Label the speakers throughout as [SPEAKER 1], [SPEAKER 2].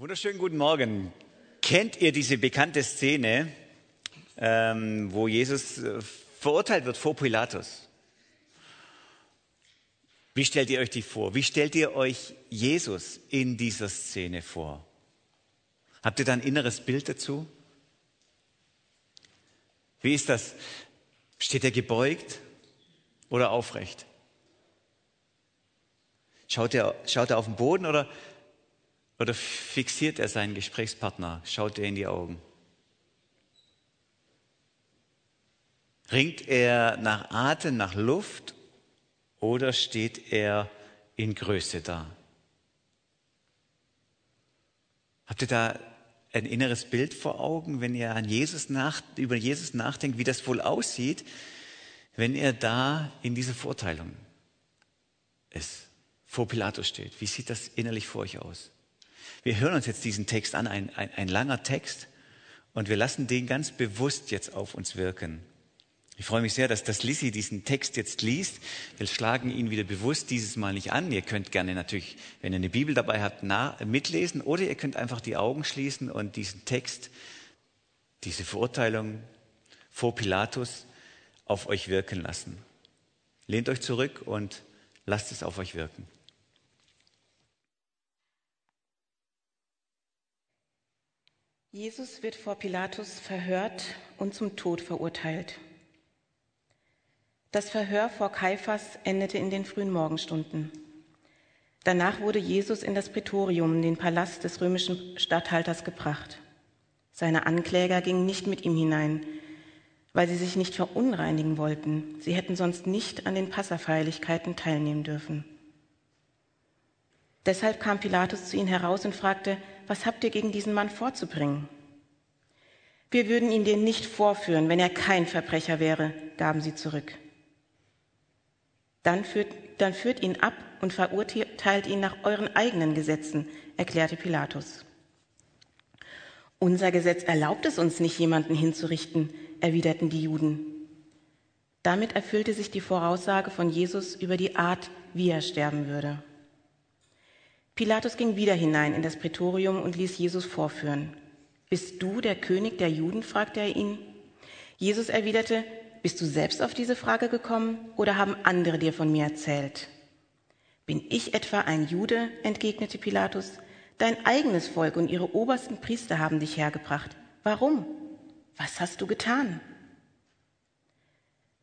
[SPEAKER 1] Wunderschönen guten Morgen. Kennt ihr diese bekannte Szene, ähm, wo Jesus äh, verurteilt wird vor Pilatus? Wie stellt ihr euch die vor? Wie stellt ihr euch Jesus in dieser Szene vor? Habt ihr da ein inneres Bild dazu? Wie ist das? Steht er gebeugt oder aufrecht? Schaut er, schaut er auf den Boden oder oder fixiert er seinen Gesprächspartner, schaut er in die Augen? Ringt er nach Atem, nach Luft oder steht er in Größe da? Habt ihr da ein inneres Bild vor Augen, wenn ihr an Jesus nach, über Jesus nachdenkt, wie das wohl aussieht, wenn er da in dieser Vorteilung ist, vor Pilatus steht? Wie sieht das innerlich vor euch aus? Wir hören uns jetzt diesen Text an, ein, ein, ein langer Text, und wir lassen den ganz bewusst jetzt auf uns wirken. Ich freue mich sehr, dass das Lissy diesen Text jetzt liest. Wir schlagen ihn wieder bewusst dieses Mal nicht an. Ihr könnt gerne natürlich, wenn ihr eine Bibel dabei habt, nah, mitlesen oder ihr könnt einfach die Augen schließen und diesen Text, diese Verurteilung vor Pilatus auf euch wirken lassen. Lehnt euch zurück und lasst es auf euch wirken.
[SPEAKER 2] Jesus wird vor Pilatus verhört und zum Tod verurteilt. Das Verhör vor Kaiphas endete in den frühen Morgenstunden. Danach wurde Jesus in das Prätorium, den Palast des römischen Statthalters, gebracht. Seine Ankläger gingen nicht mit ihm hinein, weil sie sich nicht verunreinigen wollten. Sie hätten sonst nicht an den Passafeierlichkeiten teilnehmen dürfen. Deshalb kam Pilatus zu ihnen heraus und fragte, was habt ihr gegen diesen Mann vorzubringen? Wir würden ihn dir nicht vorführen, wenn er kein Verbrecher wäre, gaben sie zurück. Dann führt, dann führt ihn ab und verurteilt ihn nach euren eigenen Gesetzen, erklärte Pilatus. Unser Gesetz erlaubt es uns nicht, jemanden hinzurichten, erwiderten die Juden. Damit erfüllte sich die Voraussage von Jesus über die Art, wie er sterben würde. Pilatus ging wieder hinein in das Prätorium und ließ Jesus vorführen. Bist du der König der Juden? fragte er ihn. Jesus erwiderte, bist du selbst auf diese Frage gekommen oder haben andere dir von mir erzählt? Bin ich etwa ein Jude? entgegnete Pilatus. Dein eigenes Volk und ihre obersten Priester haben dich hergebracht. Warum? Was hast du getan?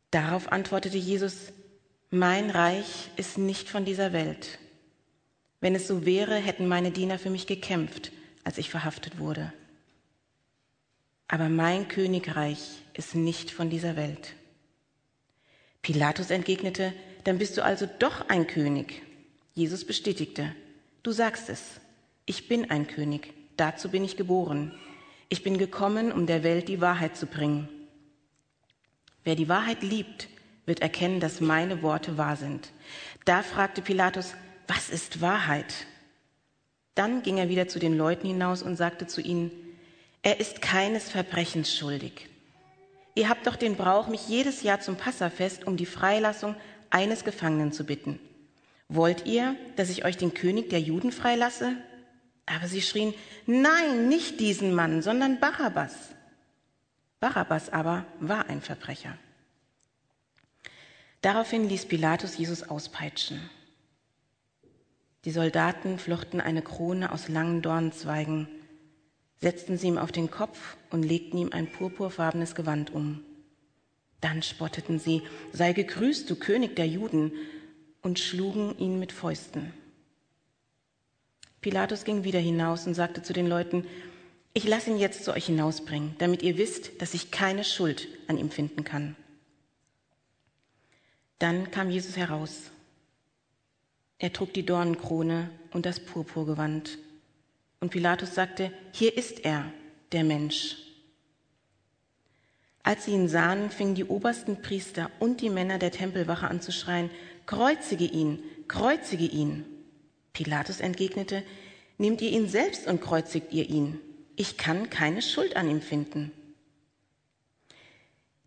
[SPEAKER 2] Darauf antwortete Jesus, mein Reich ist nicht von dieser Welt. Wenn es so wäre, hätten meine Diener für mich gekämpft, als ich verhaftet wurde. Aber mein Königreich ist nicht von dieser Welt. Pilatus entgegnete, dann bist du also doch ein König. Jesus bestätigte, du sagst es, ich bin ein König, dazu bin ich geboren. Ich bin gekommen, um der Welt die Wahrheit zu bringen. Wer die Wahrheit liebt, wird erkennen, dass meine Worte wahr sind. Da fragte Pilatus, was ist Wahrheit? Dann ging er wieder zu den Leuten hinaus und sagte zu ihnen, er ist keines Verbrechens schuldig. Ihr habt doch den Brauch, mich jedes Jahr zum Passafest um die Freilassung eines Gefangenen zu bitten. Wollt ihr, dass ich euch den König der Juden freilasse? Aber sie schrien, nein, nicht diesen Mann, sondern Barabbas. Barabbas aber war ein Verbrecher. Daraufhin ließ Pilatus Jesus auspeitschen. Die Soldaten flochten eine Krone aus langen Dornenzweigen, setzten sie ihm auf den Kopf und legten ihm ein purpurfarbenes Gewand um. Dann spotteten sie, sei gegrüßt, du König der Juden, und schlugen ihn mit Fäusten. Pilatus ging wieder hinaus und sagte zu den Leuten, ich lasse ihn jetzt zu euch hinausbringen, damit ihr wisst, dass ich keine Schuld an ihm finden kann. Dann kam Jesus heraus er trug die Dornenkrone und das Purpurgewand. Und Pilatus sagte, hier ist er, der Mensch. Als sie ihn sahen, fingen die obersten Priester und die Männer der Tempelwache an zu schreien, kreuzige ihn, kreuzige ihn. Pilatus entgegnete, nehmt ihr ihn selbst und kreuzigt ihr ihn. Ich kann keine Schuld an ihm finden.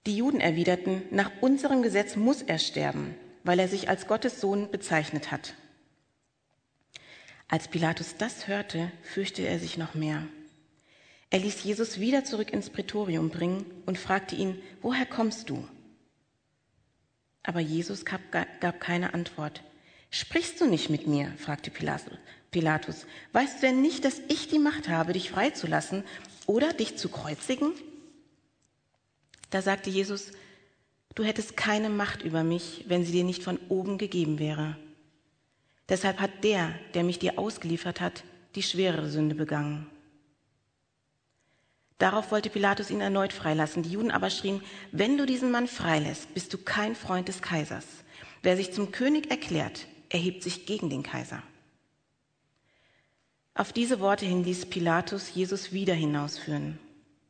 [SPEAKER 2] Die Juden erwiderten, nach unserem Gesetz muss er sterben, weil er sich als Gottes Sohn bezeichnet hat. Als Pilatus das hörte, fürchtete er sich noch mehr. Er ließ Jesus wieder zurück ins Prätorium bringen und fragte ihn, woher kommst du? Aber Jesus gab, gab keine Antwort. Sprichst du nicht mit mir? fragte Pilatus. Weißt du denn nicht, dass ich die Macht habe, dich freizulassen oder dich zu kreuzigen? Da sagte Jesus, du hättest keine Macht über mich, wenn sie dir nicht von oben gegeben wäre. Deshalb hat der, der mich dir ausgeliefert hat, die schwerere Sünde begangen. Darauf wollte Pilatus ihn erneut freilassen. Die Juden aber schrien, wenn du diesen Mann freilässt, bist du kein Freund des Kaisers. Wer sich zum König erklärt, erhebt sich gegen den Kaiser. Auf diese Worte hin ließ Pilatus Jesus wieder hinausführen.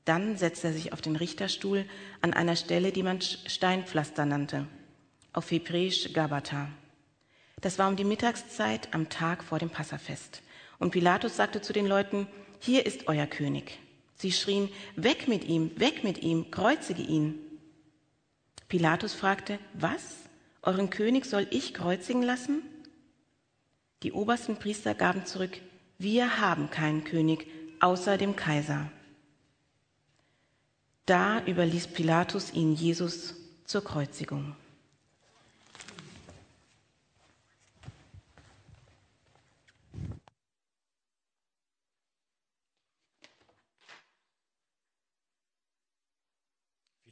[SPEAKER 2] Dann setzte er sich auf den Richterstuhl an einer Stelle, die man Steinpflaster nannte, auf Hebräisch Gabata. Das war um die Mittagszeit am Tag vor dem Passafest. Und Pilatus sagte zu den Leuten, hier ist euer König. Sie schrien, weg mit ihm, weg mit ihm, kreuzige ihn. Pilatus fragte, was? Euren König soll ich kreuzigen lassen? Die obersten Priester gaben zurück, wir haben keinen König außer dem Kaiser. Da überließ Pilatus ihn Jesus zur Kreuzigung.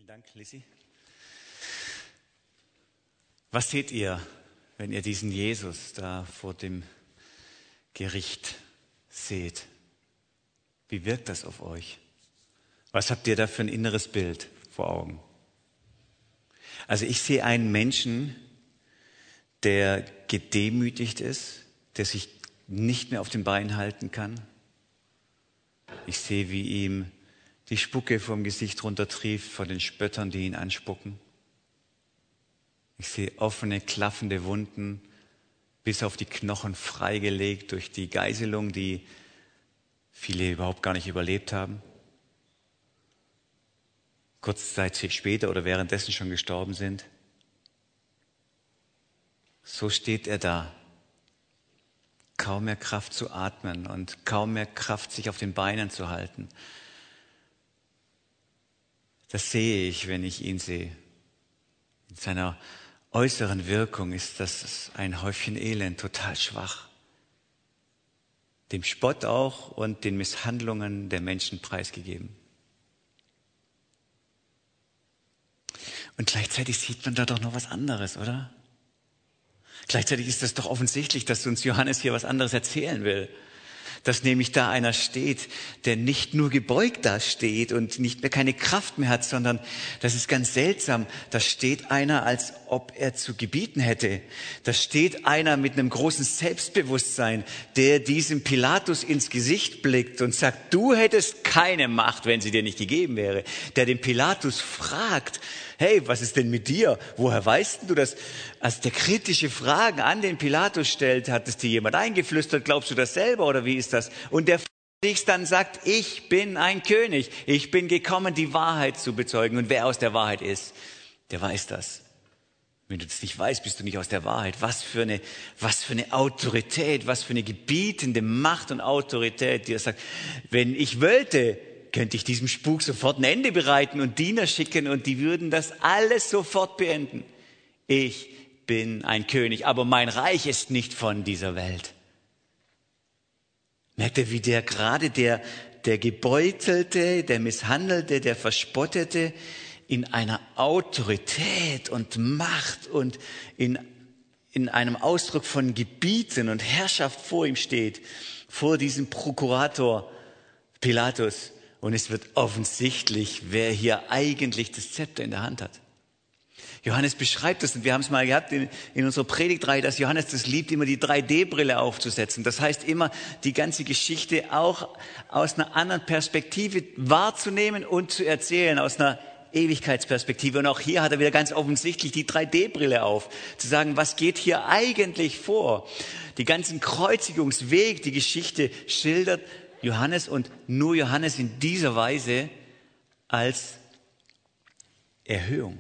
[SPEAKER 1] Dank, Lissy. Was seht ihr, wenn ihr diesen Jesus da vor dem Gericht seht? Wie wirkt das auf euch? Was habt ihr da für ein inneres Bild vor Augen? Also ich sehe einen Menschen, der gedemütigt ist, der sich nicht mehr auf den Beinen halten kann. Ich sehe, wie ihm die Spucke vom Gesicht runtertrieft von den Spöttern, die ihn anspucken. Ich sehe offene, klaffende Wunden, bis auf die Knochen freigelegt durch die Geiselung, die viele überhaupt gar nicht überlebt haben. Kurz Zeit später oder währenddessen schon gestorben sind. So steht er da. Kaum mehr Kraft zu atmen und kaum mehr Kraft, sich auf den Beinen zu halten. Das sehe ich, wenn ich ihn sehe. In seiner äußeren Wirkung ist das ein Häufchen Elend, total schwach. Dem Spott auch und den Misshandlungen der Menschen preisgegeben. Und gleichzeitig sieht man da doch noch was anderes, oder? Gleichzeitig ist das doch offensichtlich, dass uns Johannes hier was anderes erzählen will dass nämlich da einer steht, der nicht nur gebeugt da steht und nicht mehr keine Kraft mehr hat, sondern das ist ganz seltsam. Da steht einer, als ob er zu gebieten hätte. Da steht einer mit einem großen Selbstbewusstsein, der diesem Pilatus ins Gesicht blickt und sagt, du hättest keine Macht, wenn sie dir nicht gegeben wäre. Der den Pilatus fragt, hey, was ist denn mit dir? Woher weißt du das? Als der kritische Fragen an den Pilatus stellt, hat es dir jemand eingeflüstert, glaubst du das selber oder wie ist das? Und der sich dann sagt, ich bin ein König, ich bin gekommen, die Wahrheit zu bezeugen. Und wer aus der Wahrheit ist, der weiß das. Wenn du das nicht weißt, bist du nicht aus der Wahrheit. Was für eine, was für eine Autorität, was für eine gebietende Macht und Autorität, die er sagt, wenn ich wollte, könnte ich diesem Spuk sofort ein Ende bereiten und Diener schicken und die würden das alles sofort beenden. Ich bin ein König, aber mein Reich ist nicht von dieser Welt. Merkt ihr, wie der gerade der, der Gebeutelte, der Misshandelte, der Verspottete in einer Autorität und Macht und in, in einem Ausdruck von Gebieten und Herrschaft vor ihm steht, vor diesem Prokurator Pilatus. Und es wird offensichtlich, wer hier eigentlich das Zepter in der Hand hat. Johannes beschreibt das, und wir haben es mal gehabt in, in unserer Predigtreihe, dass Johannes das liebt, immer die 3D-Brille aufzusetzen. Das heißt, immer die ganze Geschichte auch aus einer anderen Perspektive wahrzunehmen und zu erzählen, aus einer Ewigkeitsperspektive. Und auch hier hat er wieder ganz offensichtlich die 3D-Brille auf, zu sagen, was geht hier eigentlich vor? Die ganzen Kreuzigungsweg, die Geschichte schildert Johannes und nur Johannes in dieser Weise als Erhöhung.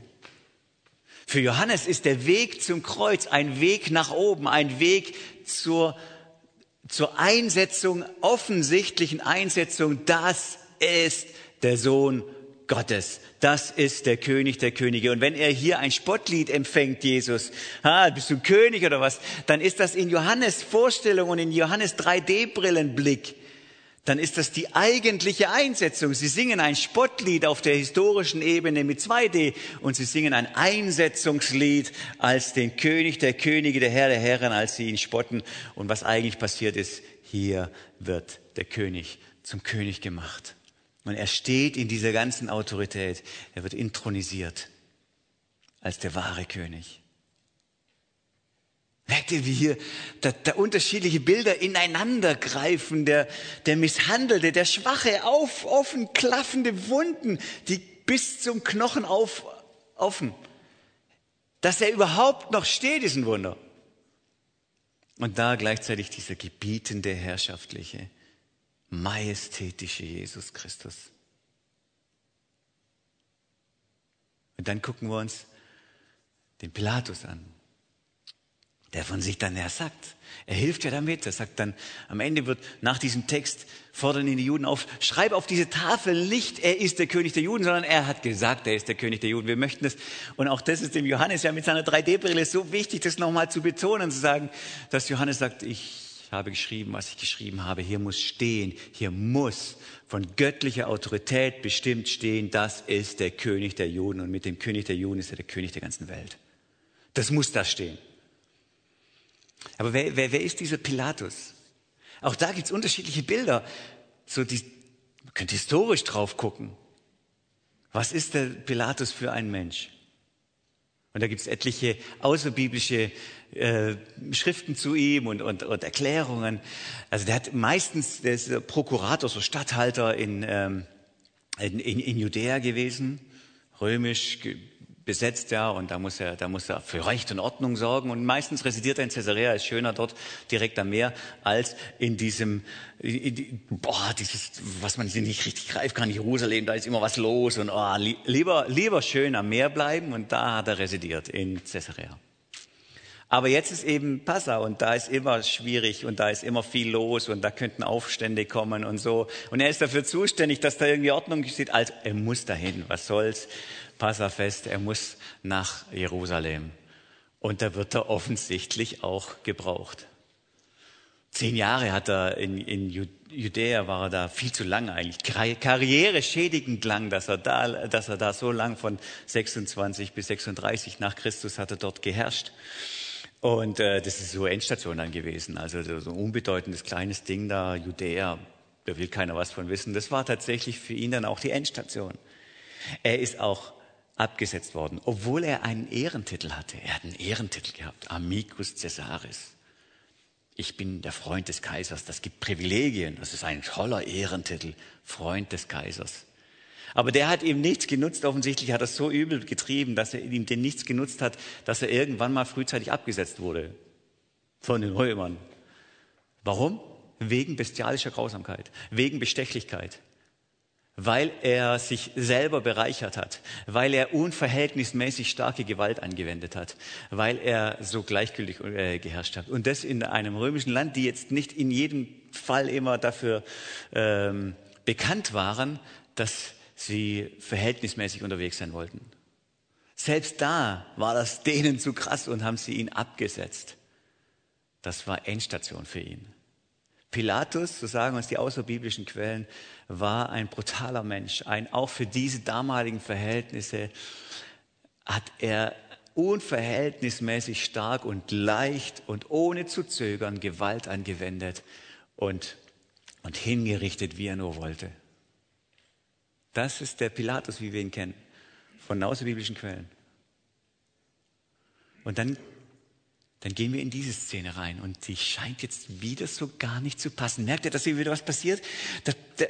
[SPEAKER 1] Für Johannes ist der Weg zum Kreuz ein Weg nach oben, ein Weg zur, zur Einsetzung, offensichtlichen Einsetzung, das ist der Sohn Gottes. Das ist der König der Könige. Und wenn er hier ein Spottlied empfängt, Jesus, ah, bist du König oder was, dann ist das in Johannes Vorstellung und in Johannes 3D-Brillenblick dann ist das die eigentliche Einsetzung. Sie singen ein Spottlied auf der historischen Ebene mit 2D und sie singen ein Einsetzungslied als den König der Könige, der Herr der Herren, als sie ihn spotten. Und was eigentlich passiert ist, hier wird der König zum König gemacht. Und er steht in dieser ganzen Autorität. Er wird intronisiert als der wahre König. Merkt ihr, wie hier da, da unterschiedliche Bilder ineinander greifen? Der, der Misshandelte, der Schwache, auf, offen klaffende Wunden, die bis zum Knochen auf, offen. Dass er überhaupt noch steht, ist ein Wunder. Und da gleichzeitig dieser gebietende, herrschaftliche, majestätische Jesus Christus. Und dann gucken wir uns den Pilatus an der von sich dann her sagt. Er hilft ja damit. Er sagt dann, am Ende wird nach diesem Text fordern ihn die Juden auf, schreib auf diese Tafel nicht, er ist der König der Juden, sondern er hat gesagt, er ist der König der Juden. Wir möchten das, und auch das ist dem Johannes ja mit seiner 3D-Brille so wichtig, das nochmal zu betonen, zu sagen, dass Johannes sagt, ich habe geschrieben, was ich geschrieben habe. Hier muss stehen, hier muss von göttlicher Autorität bestimmt stehen, das ist der König der Juden und mit dem König der Juden ist er der König der ganzen Welt. Das muss da stehen. Aber wer, wer, wer ist dieser Pilatus? Auch da gibt's unterschiedliche Bilder. So die, man könnte historisch drauf gucken. Was ist der Pilatus für ein Mensch? Und da gibt's etliche außerbiblische äh, Schriften zu ihm und, und, und Erklärungen. Also der hat meistens, der ist Prokurator, so Statthalter in, ähm, in, in, in Judäa gewesen, römisch besetzt, ja, und da muss er, da muss er für Recht und Ordnung sorgen. Und meistens residiert er in Caesarea, ist schöner dort direkt am Meer, als in diesem, in, boah, dieses, was man nicht richtig greifen kann, Jerusalem, da ist immer was los und oh, lieber, lieber schön am Meer bleiben und da hat er residiert, in Caesarea. Aber jetzt ist eben Passa und da ist immer schwierig und da ist immer viel los und da könnten Aufstände kommen und so. Und er ist dafür zuständig, dass da irgendwie Ordnung geschieht. Also er muss dahin, was soll's. Passafest, er muss nach Jerusalem. Und da wird er offensichtlich auch gebraucht. Zehn Jahre hat er in, in Judäa, war er da viel zu lang eigentlich. Karriere schädigend lang, dass er da, dass er da so lang von 26 bis 36 nach Christus hat er dort geherrscht. Und äh, das ist so Endstation dann gewesen. Also so ein unbedeutendes kleines Ding da, Judäa, da will keiner was von wissen. Das war tatsächlich für ihn dann auch die Endstation. Er ist auch abgesetzt worden, obwohl er einen Ehrentitel hatte. Er hat einen Ehrentitel gehabt, Amicus Caesaris. Ich bin der Freund des Kaisers. Das gibt Privilegien. Das ist ein toller Ehrentitel, Freund des Kaisers. Aber der hat ihm nichts genutzt. Offensichtlich hat er so übel getrieben, dass er ihm den nichts genutzt hat, dass er irgendwann mal frühzeitig abgesetzt wurde von den Römern. Warum? Wegen bestialischer Grausamkeit, wegen Bestechlichkeit weil er sich selber bereichert hat, weil er unverhältnismäßig starke Gewalt angewendet hat, weil er so gleichgültig äh, geherrscht hat. Und das in einem römischen Land, die jetzt nicht in jedem Fall immer dafür ähm, bekannt waren, dass sie verhältnismäßig unterwegs sein wollten. Selbst da war das denen zu krass und haben sie ihn abgesetzt. Das war Endstation für ihn. Pilatus, so sagen uns die außerbiblischen Quellen, war ein brutaler Mensch. Ein, auch für diese damaligen Verhältnisse hat er unverhältnismäßig stark und leicht und ohne zu zögern Gewalt angewendet und, und hingerichtet, wie er nur wollte. Das ist der Pilatus, wie wir ihn kennen, von außerbiblischen Quellen. Und dann dann gehen wir in diese Szene rein und die scheint jetzt wieder so gar nicht zu passen. Merkt ihr, dass hier wieder was passiert? Da, da,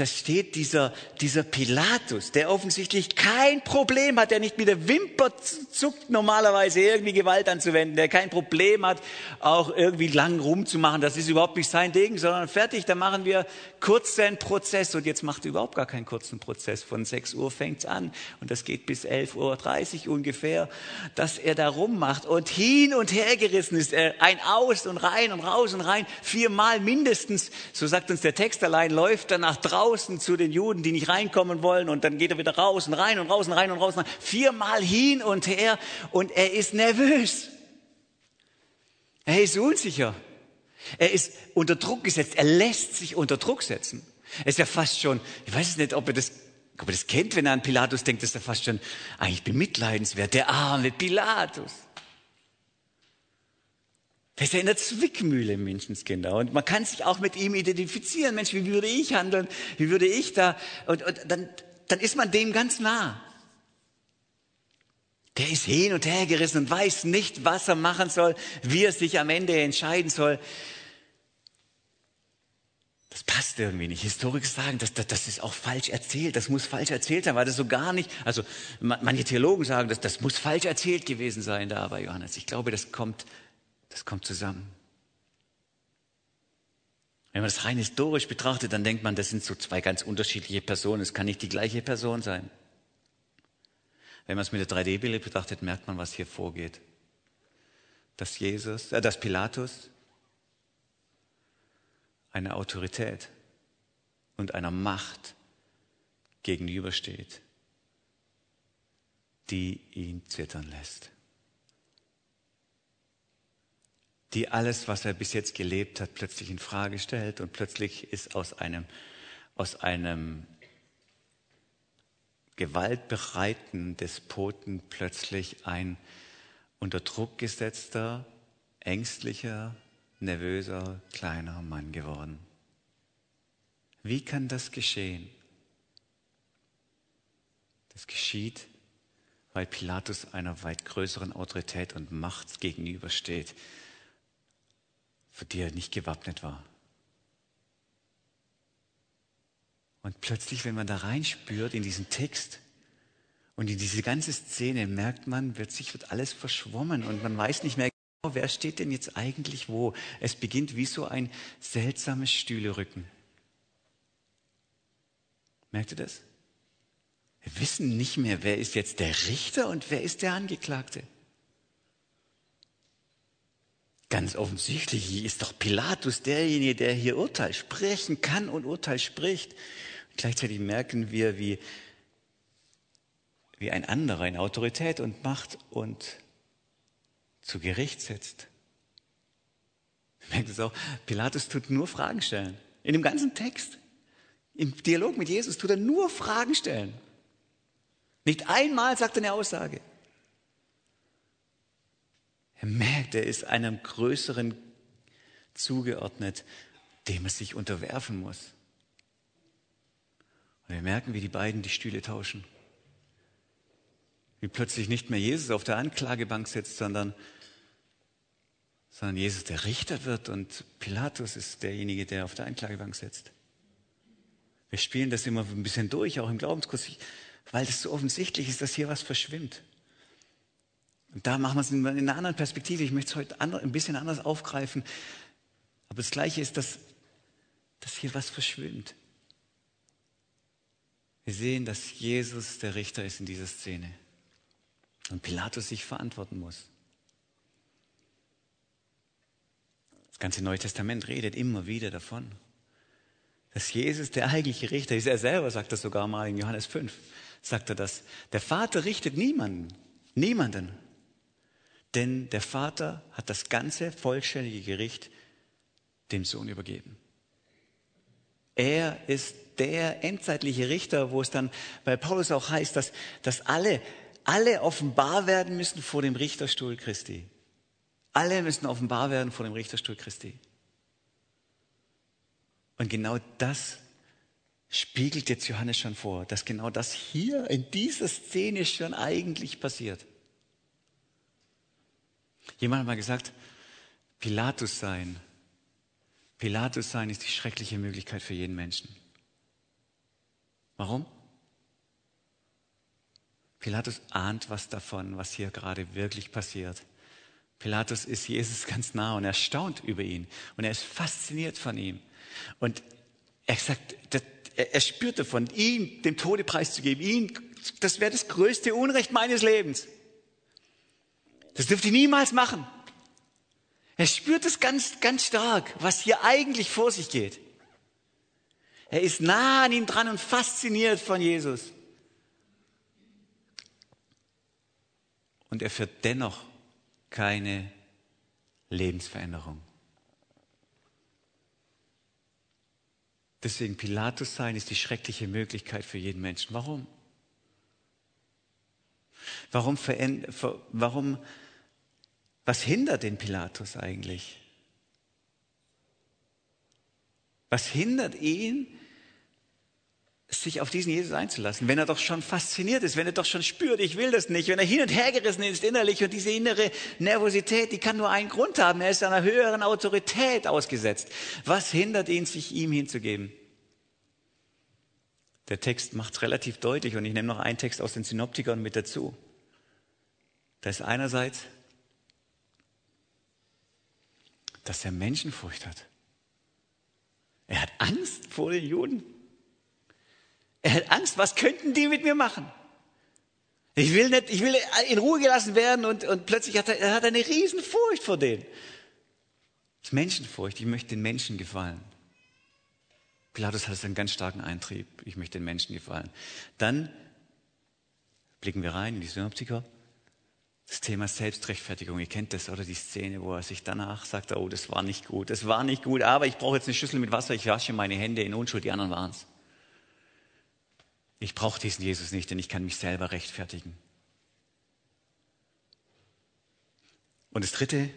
[SPEAKER 1] da steht dieser, dieser Pilatus, der offensichtlich kein Problem hat, der nicht mit der Wimper zuckt, normalerweise irgendwie Gewalt anzuwenden, der kein Problem hat, auch irgendwie lang rumzumachen. Das ist überhaupt nicht sein Ding, sondern fertig, da machen wir kurzen Prozess und jetzt macht er überhaupt gar keinen kurzen Prozess. Von 6 Uhr fängt's an und das geht bis 11.30 Uhr ungefähr, dass er da rummacht und hin und her hergerissen ist. Ein aus und rein und raus und rein. Viermal mindestens, so sagt uns der Text allein, läuft er nach draußen zu den Juden, die nicht reinkommen wollen. Und dann geht er wieder raus und rein und raus und rein und raus. Und rein. Viermal hin und her. Und er ist nervös. Er ist unsicher. Er ist unter Druck gesetzt. Er lässt sich unter Druck setzen. Er ist ja fast schon, ich weiß nicht, ob er das ob er das kennt, wenn er an Pilatus denkt, ist er fast schon eigentlich bemitleidenswert. Der arme Pilatus. Der ist ja in der Zwickmühle, Menschenskinder. Und man kann sich auch mit ihm identifizieren. Mensch, wie würde ich handeln? Wie würde ich da? Und, und dann, dann ist man dem ganz nah. Der ist hin und her gerissen und weiß nicht, was er machen soll, wie er sich am Ende entscheiden soll. Das passt irgendwie nicht. Historiker sagen, das, das, das ist auch falsch erzählt. Das muss falsch erzählt sein, weil das so gar nicht, also manche Theologen sagen, das, das muss falsch erzählt gewesen sein da bei Johannes. Ich glaube, das kommt das kommt zusammen. Wenn man das rein historisch betrachtet, dann denkt man, das sind so zwei ganz unterschiedliche Personen. Es kann nicht die gleiche Person sein. Wenn man es mit der 3D-Bilder betrachtet, merkt man, was hier vorgeht. Dass Jesus, äh, dass Pilatus einer Autorität und einer Macht gegenübersteht, die ihn zittern lässt die alles, was er bis jetzt gelebt hat, plötzlich in Frage stellt und plötzlich ist aus einem, aus einem gewaltbereiten Despoten plötzlich ein unter Druck gesetzter, ängstlicher, nervöser, kleiner Mann geworden. Wie kann das geschehen? Das geschieht, weil Pilatus einer weit größeren Autorität und Macht gegenübersteht, für die er nicht gewappnet war. Und plötzlich, wenn man da reinspürt in diesen Text und in diese ganze Szene, merkt man, plötzlich wird alles verschwommen und man weiß nicht mehr genau, wer steht denn jetzt eigentlich wo. Es beginnt wie so ein seltsames Stühlerücken. Merkt ihr das? Wir wissen nicht mehr, wer ist jetzt der Richter und wer ist der Angeklagte. Ganz offensichtlich ist doch Pilatus derjenige, der hier Urteil sprechen kann und Urteil spricht. Gleichzeitig merken wir, wie, wie ein anderer in Autorität und Macht und zu Gericht setzt. Wir merken es auch, Pilatus tut nur Fragen stellen. In dem ganzen Text. Im Dialog mit Jesus tut er nur Fragen stellen. Nicht einmal sagt er eine Aussage. Er merkt, er ist einem Größeren zugeordnet, dem er sich unterwerfen muss. Und wir merken, wie die beiden die Stühle tauschen. Wie plötzlich nicht mehr Jesus auf der Anklagebank sitzt, sondern, sondern Jesus der Richter wird und Pilatus ist derjenige, der auf der Anklagebank sitzt. Wir spielen das immer ein bisschen durch, auch im Glaubenskurs, weil das so offensichtlich ist, dass hier was verschwimmt. Und da machen wir es in einer anderen Perspektive. Ich möchte es heute ein bisschen anders aufgreifen. Aber das Gleiche ist, dass, dass hier was verschwimmt. Wir sehen, dass Jesus der Richter ist in dieser Szene und Pilatus sich verantworten muss. Das ganze Neue Testament redet immer wieder davon, dass Jesus der eigentliche Richter ist. Er selber sagt das sogar mal in Johannes 5, sagt er das. Der Vater richtet niemanden, niemanden, denn der Vater hat das ganze vollständige Gericht dem Sohn übergeben. Er ist der endzeitliche Richter, wo es dann bei Paulus auch heißt, dass, dass alle, alle offenbar werden müssen vor dem Richterstuhl Christi. Alle müssen offenbar werden vor dem Richterstuhl Christi. Und genau das spiegelt jetzt Johannes schon vor, dass genau das hier in dieser Szene schon eigentlich passiert. Jemand hat mal gesagt, Pilatus sein. Pilatus sein ist die schreckliche Möglichkeit für jeden Menschen. Warum? Pilatus ahnt was davon, was hier gerade wirklich passiert. Pilatus ist Jesus ganz nah und er staunt über ihn und er ist fasziniert von ihm. Und er sagt, er spürt davon, ihn dem Tode preiszugeben, ihn, das wäre das größte Unrecht meines Lebens. Das dürft ihr niemals machen. Er spürt es ganz, ganz stark, was hier eigentlich vor sich geht. Er ist nah an ihm dran und fasziniert von Jesus. Und er führt dennoch keine Lebensveränderung. Deswegen Pilatus sein ist die schreckliche Möglichkeit für jeden Menschen. Warum? Warum, warum was hindert den Pilatus eigentlich? Was hindert ihn, sich auf diesen Jesus einzulassen, wenn er doch schon fasziniert ist, wenn er doch schon spürt, ich will das nicht, wenn er hin und her gerissen ist innerlich und diese innere Nervosität, die kann nur einen Grund haben, er ist einer höheren Autorität ausgesetzt. Was hindert ihn, sich ihm hinzugeben? Der Text macht es relativ deutlich und ich nehme noch einen Text aus den Synoptikern mit dazu. Da ist einerseits, dass er Menschenfurcht hat. Er hat Angst vor den Juden. Er hat Angst, was könnten die mit mir machen? Ich will nicht, ich will in Ruhe gelassen werden und, und plötzlich hat er, er hat eine Riesenfurcht vor denen. Das ist Menschenfurcht, ich möchte den Menschen gefallen. Pilatus hat einen ganz starken Eintrieb, ich möchte den Menschen gefallen. Dann blicken wir rein in die Synoptiker. Das Thema Selbstrechtfertigung, ihr kennt das, oder die Szene, wo er sich danach sagt, oh, das war nicht gut, das war nicht gut, aber ich brauche jetzt eine Schüssel mit Wasser, ich wasche meine Hände in Unschuld, die anderen waren es. Ich brauche diesen Jesus nicht, denn ich kann mich selber rechtfertigen. Und das Dritte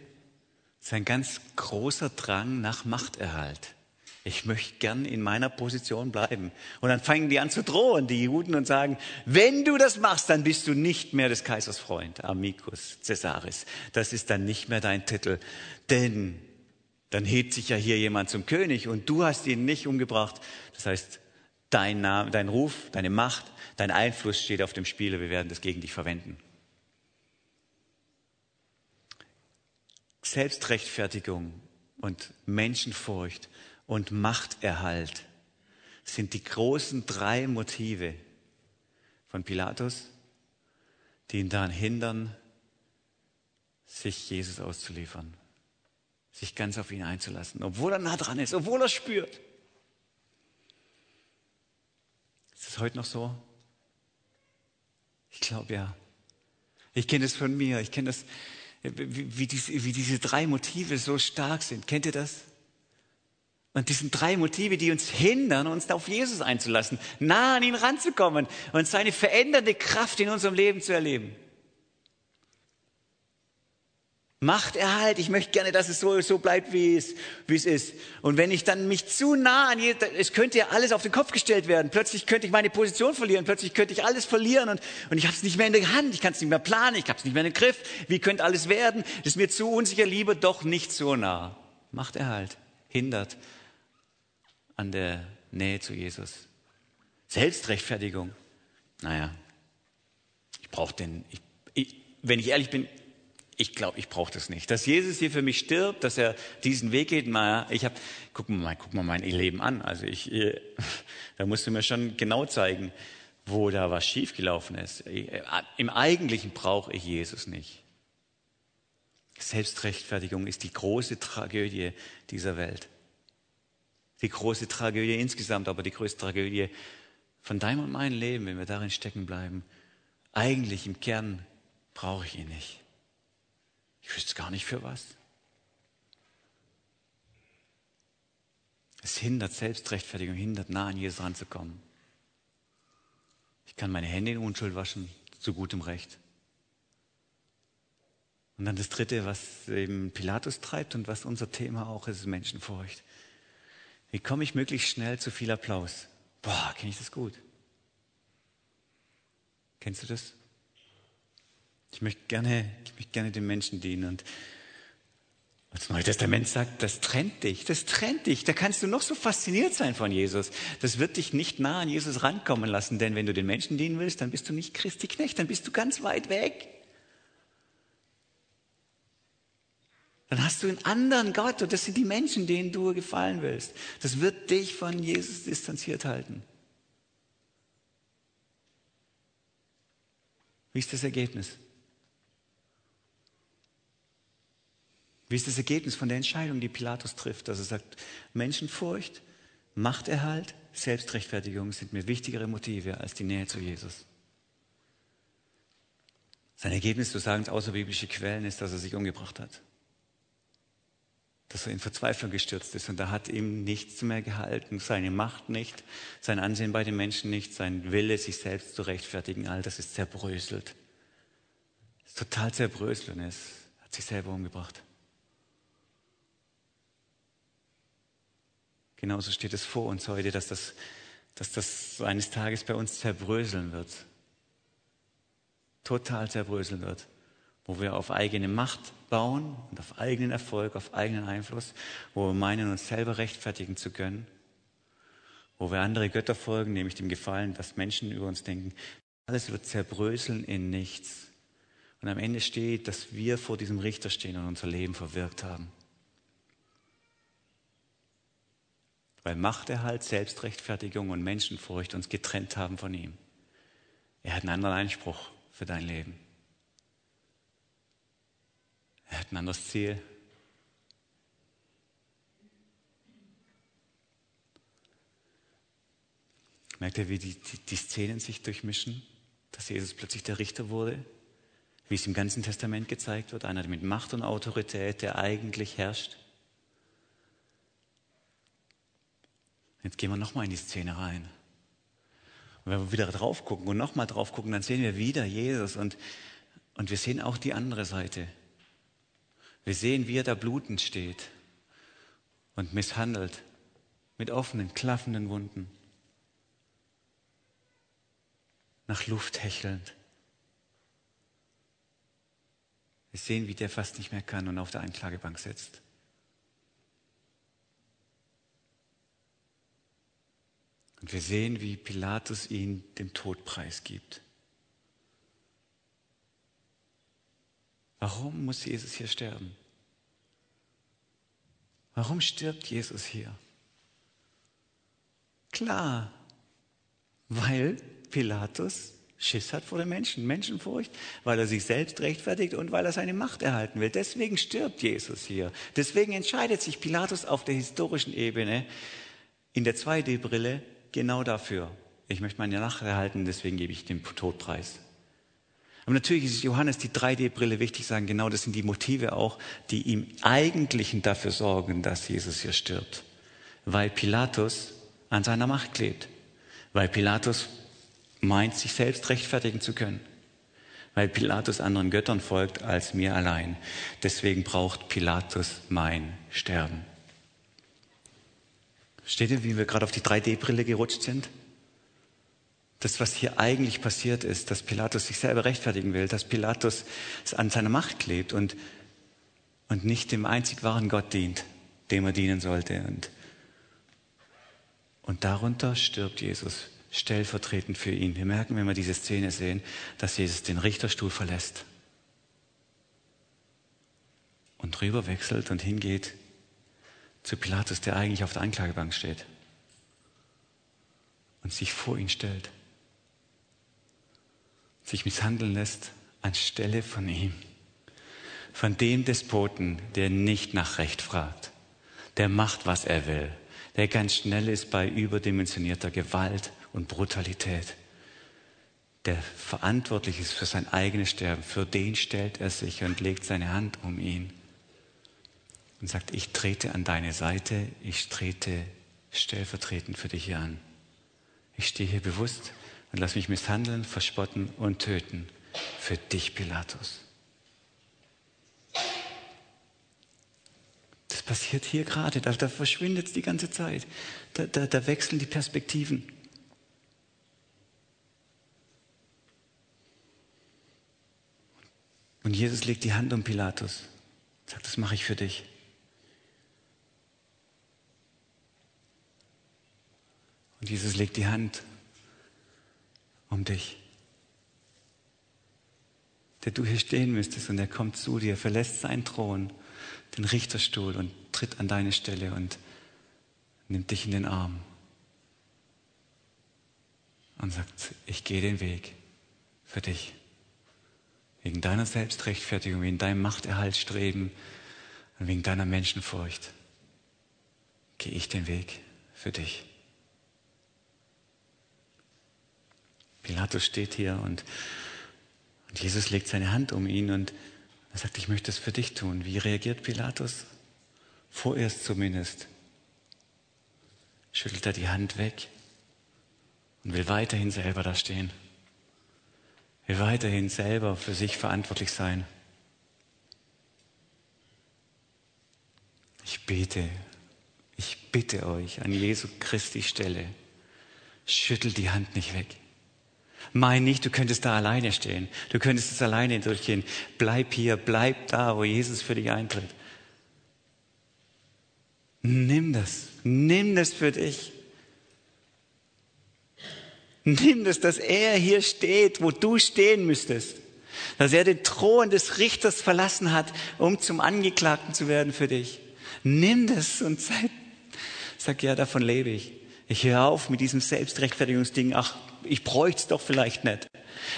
[SPEAKER 1] ist ein ganz großer Drang nach Machterhalt. Ich möchte gern in meiner Position bleiben. Und dann fangen die an zu drohen, die Juden, und sagen, wenn du das machst, dann bist du nicht mehr des Kaisers Freund, Amicus Caesaris. Das ist dann nicht mehr dein Titel. Denn dann hebt sich ja hier jemand zum König und du hast ihn nicht umgebracht. Das heißt, Dein, Name, dein Ruf, deine Macht, dein Einfluss steht auf dem Spiel. Wir werden das gegen dich verwenden. Selbstrechtfertigung und Menschenfurcht und Machterhalt sind die großen drei Motive von Pilatus, die ihn daran hindern, sich Jesus auszuliefern, sich ganz auf ihn einzulassen, obwohl er nah dran ist, obwohl er spürt. Ist das heute noch so? Ich glaube ja. Ich kenne das von mir. Ich kenne das, wie, wie, diese, wie diese drei Motive so stark sind. Kennt ihr das? Und diesen drei Motive, die uns hindern, uns auf Jesus einzulassen, nah an ihn ranzukommen und seine verändernde Kraft in unserem Leben zu erleben. Machterhalt, ich möchte gerne, dass es so, so bleibt, wie es, wie es ist. Und wenn ich dann mich zu nah an je, es könnte ja alles auf den Kopf gestellt werden. Plötzlich könnte ich meine Position verlieren, plötzlich könnte ich alles verlieren und, und ich habe es nicht mehr in der Hand, ich kann es nicht mehr planen, ich habe es nicht mehr in den Griff. Wie könnte alles werden? Das ist mir zu unsicher, lieber doch nicht so nah. Machterhalt hindert an der Nähe zu Jesus. Selbstrechtfertigung. Naja, ich brauche den, ich, ich, wenn ich ehrlich bin, ich glaube, ich brauche das nicht. Dass Jesus hier für mich stirbt, dass er diesen Weg geht, mal, ich habe, guck mal, guck mal mein Leben an. Also ich, äh, da musst du mir schon genau zeigen, wo da was schiefgelaufen ist. Äh, Im Eigentlichen brauche ich Jesus nicht. Selbstrechtfertigung ist die große Tragödie dieser Welt. Die große Tragödie insgesamt, aber die größte Tragödie von deinem und meinem Leben, wenn wir darin stecken bleiben. Eigentlich im Kern brauche ich ihn nicht. Ich wüsste gar nicht für was. Es hindert Selbstrechtfertigung, hindert nah an Jesus ranzukommen. Ich kann meine Hände in Unschuld waschen, zu gutem Recht. Und dann das Dritte, was eben Pilatus treibt und was unser Thema auch ist, ist Menschenfurcht. Wie komme ich möglichst schnell zu viel Applaus? Boah, kenne ich das gut. Kennst du das? Ich möchte gerne, ich möchte gerne den Menschen dienen. Und das Neue Testament sagt, das trennt dich, das trennt dich. Da kannst du noch so fasziniert sein von Jesus. Das wird dich nicht nah an Jesus rankommen lassen, denn wenn du den Menschen dienen willst, dann bist du nicht Christi Knecht, dann bist du ganz weit weg. Dann hast du einen anderen Gott und das sind die Menschen, denen du gefallen willst. Das wird dich von Jesus distanziert halten. Wie ist das Ergebnis? Wie ist das Ergebnis von der Entscheidung, die Pilatus trifft? Dass er sagt, Menschenfurcht, Machterhalt, Selbstrechtfertigung sind mir wichtigere Motive als die Nähe zu Jesus. Sein Ergebnis, so sagen es außerbiblische Quellen, ist, dass er sich umgebracht hat. Dass er in Verzweiflung gestürzt ist und da hat ihm nichts mehr gehalten, seine Macht nicht, sein Ansehen bei den Menschen nicht, sein Wille, sich selbst zu rechtfertigen, all das ist zerbröselt. Ist total zerbröselt und er hat sich selber umgebracht. Genauso steht es vor uns heute, dass das, dass das eines Tages bei uns zerbröseln wird. Total zerbröseln wird. Wo wir auf eigene Macht bauen und auf eigenen Erfolg, auf eigenen Einfluss, wo wir meinen, uns selber rechtfertigen zu können, wo wir andere Götter folgen, nämlich dem Gefallen, dass Menschen über uns denken. Alles wird zerbröseln in nichts. Und am Ende steht, dass wir vor diesem Richter stehen und unser Leben verwirkt haben. weil Machterhalt, Selbstrechtfertigung und Menschenfurcht uns getrennt haben von ihm. Er hat einen anderen Einspruch für dein Leben. Er hat ein anderes Ziel. Merkt ihr, wie die, die, die Szenen sich durchmischen? Dass Jesus plötzlich der Richter wurde? Wie es im ganzen Testament gezeigt wird? Einer mit Macht und Autorität, der eigentlich herrscht. Jetzt gehen wir nochmal in die Szene rein. Und wenn wir wieder drauf gucken und nochmal drauf gucken, dann sehen wir wieder Jesus und, und wir sehen auch die andere Seite. Wir sehen, wie er da blutend steht und misshandelt mit offenen, klaffenden Wunden, nach Luft hechelnd. Wir sehen, wie der fast nicht mehr kann und auf der Anklagebank sitzt. Und wir sehen, wie Pilatus ihn dem Tod preisgibt. Warum muss Jesus hier sterben? Warum stirbt Jesus hier? Klar, weil Pilatus Schiss hat vor den Menschen, Menschenfurcht, weil er sich selbst rechtfertigt und weil er seine Macht erhalten will. Deswegen stirbt Jesus hier. Deswegen entscheidet sich Pilatus auf der historischen Ebene in der 2D-Brille genau dafür. Ich möchte meine Rache erhalten, deswegen gebe ich den Todpreis. Aber natürlich ist Johannes die 3D-Brille wichtig, sagen, genau das sind die Motive auch, die ihm eigentlich dafür sorgen, dass Jesus hier stirbt. Weil Pilatus an seiner Macht klebt. Weil Pilatus meint, sich selbst rechtfertigen zu können. Weil Pilatus anderen Göttern folgt als mir allein. Deswegen braucht Pilatus mein Sterben. Steht ihr, wie wir gerade auf die 3D-Brille gerutscht sind? Das, was hier eigentlich passiert ist, dass Pilatus sich selber rechtfertigen will, dass Pilatus an seiner Macht klebt und, und nicht dem einzig wahren Gott dient, dem er dienen sollte. Und, und darunter stirbt Jesus stellvertretend für ihn. Wir merken, wenn wir diese Szene sehen, dass Jesus den Richterstuhl verlässt und rüberwechselt und hingeht zu Pilatus, der eigentlich auf der Anklagebank steht und sich vor ihn stellt, sich misshandeln lässt anstelle von ihm, von dem Despoten, der nicht nach Recht fragt, der macht, was er will, der ganz schnell ist bei überdimensionierter Gewalt und Brutalität, der verantwortlich ist für sein eigenes Sterben, für den stellt er sich und legt seine Hand um ihn und sagt, ich trete an deine Seite, ich trete stellvertretend für dich hier an. Ich stehe hier bewusst und lass mich misshandeln, verspotten und töten für dich, Pilatus. Das passiert hier gerade, da, da verschwindet es die ganze Zeit, da, da, da wechseln die Perspektiven. Und Jesus legt die Hand um Pilatus, sagt, das mache ich für dich. Und Jesus legt die Hand um dich. Der du hier stehen müsstest und er kommt zu dir, verlässt seinen Thron, den Richterstuhl und tritt an deine Stelle und nimmt dich in den Arm und sagt, ich gehe den Weg für dich. Wegen deiner Selbstrechtfertigung, wegen deinem Machterhalt streben, Und wegen deiner Menschenfurcht gehe ich den Weg für dich. Pilatus steht hier und, und Jesus legt seine Hand um ihn und er sagt, ich möchte es für dich tun. Wie reagiert Pilatus? Vorerst zumindest. Schüttelt er die Hand weg und will weiterhin selber da stehen. Will weiterhin selber für sich verantwortlich sein. Ich bete, ich bitte euch an Jesu Christi Stelle, schüttelt die Hand nicht weg. Mein nicht, du könntest da alleine stehen. Du könntest es alleine durchgehen. Bleib hier, bleib da, wo Jesus für dich eintritt. Nimm das, nimm das für dich. Nimm das, dass er hier steht, wo du stehen müsstest. Dass er den Thron des Richters verlassen hat, um zum Angeklagten zu werden für dich. Nimm das und sei, sag ja, davon lebe ich. Ich höre auf mit diesem Selbstrechtfertigungsding. Ach, ich bräuchte es doch vielleicht nicht.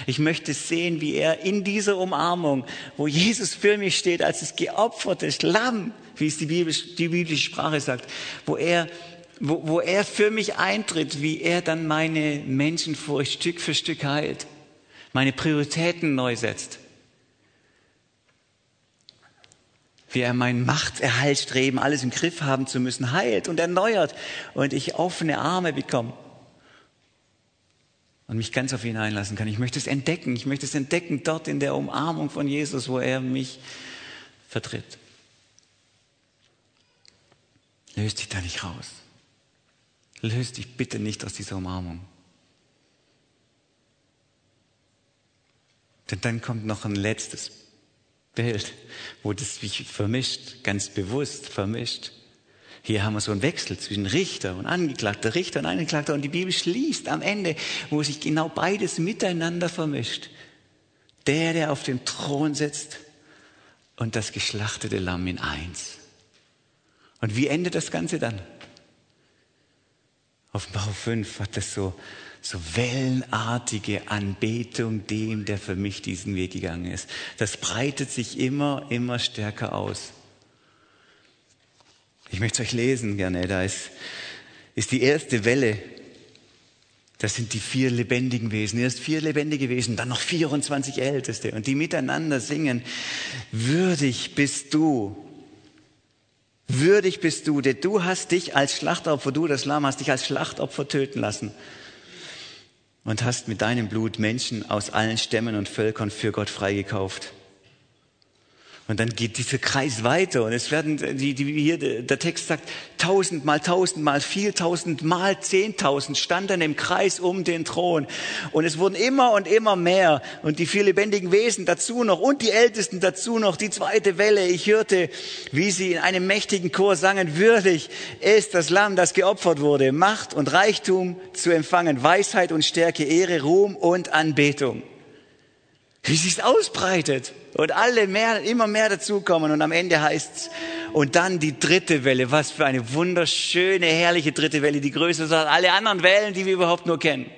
[SPEAKER 1] Ich möchte sehen, wie er in dieser Umarmung, wo Jesus für mich steht, als das geopferte Lamm, wie es die, Bibel, die biblische Sprache sagt, wo er, wo, wo er für mich eintritt, wie er dann meine Menschenfurcht Stück für Stück heilt, meine Prioritäten neu setzt. wie er mein Machterhaltstreben, alles im Griff haben zu müssen, heilt und erneuert und ich offene Arme bekomme und mich ganz auf ihn einlassen kann. Ich möchte es entdecken. Ich möchte es entdecken dort in der Umarmung von Jesus, wo er mich vertritt. Löst dich da nicht raus. Löst dich bitte nicht aus dieser Umarmung. Denn dann kommt noch ein letztes Bild, wo das sich vermischt, ganz bewusst vermischt. Hier haben wir so einen Wechsel zwischen Richter und Angeklagter, Richter und Angeklagter. Und die Bibel schließt am Ende, wo sich genau beides miteinander vermischt. Der, der auf dem Thron sitzt und das geschlachtete Lamm in eins. Und wie endet das Ganze dann? Auf Bau 5 hat das so, so wellenartige Anbetung dem, der für mich diesen Weg gegangen ist. Das breitet sich immer, immer stärker aus. Ich möchte es euch lesen gerne. Da ist, ist die erste Welle. Das sind die vier lebendigen Wesen. Erst vier lebendige Wesen, dann noch 24 Älteste. Und die miteinander singen, würdig bist du. Würdig bist du, denn du hast dich als Schlachtopfer, du das Lamm, hast dich als Schlachtopfer töten lassen und hast mit deinem Blut Menschen aus allen Stämmen und Völkern für Gott freigekauft. Und dann geht dieser Kreis weiter und es werden, die, die, hier, der Text sagt, tausendmal, tausendmal, vieltausendmal, zehntausend standen im Kreis um den Thron. Und es wurden immer und immer mehr und die vier lebendigen Wesen dazu noch und die Ältesten dazu noch, die zweite Welle. Ich hörte, wie sie in einem mächtigen Chor sangen, würdig ist das Lamm, das geopfert wurde, Macht und Reichtum zu empfangen, Weisheit und Stärke, Ehre, Ruhm und Anbetung. Wie sich's ausbreitet und alle mehr, immer mehr dazukommen und am Ende heißt's und dann die dritte Welle. Was für eine wunderschöne, herrliche dritte Welle, die größer ist als alle anderen Wellen, die wir überhaupt nur kennen.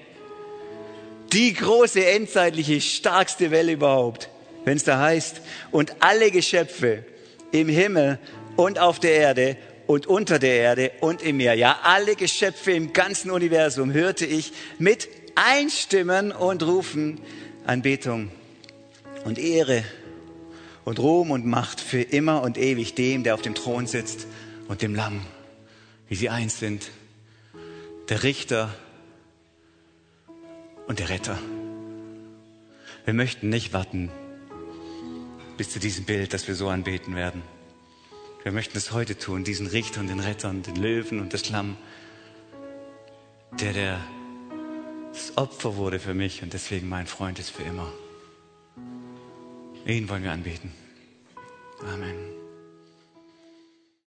[SPEAKER 1] Die große, endzeitliche, starkste Welle überhaupt, wenn es da heißt, und alle Geschöpfe im Himmel und auf der Erde und unter der Erde und im Meer, ja, alle Geschöpfe im ganzen Universum hörte ich mit einstimmen und rufen Anbetung und Ehre und Ruhm und Macht für immer und ewig dem, der auf dem Thron sitzt und dem Lamm, wie sie eins sind, der Richter und der Retter. Wir möchten nicht warten bis zu diesem Bild, das wir so anbeten werden. Wir möchten es heute tun, diesen Richter und den Retter und den Löwen und das Lamm, der der das Opfer wurde für mich und deswegen mein Freund ist für immer. Ihn wollen wir anbeten. Amen.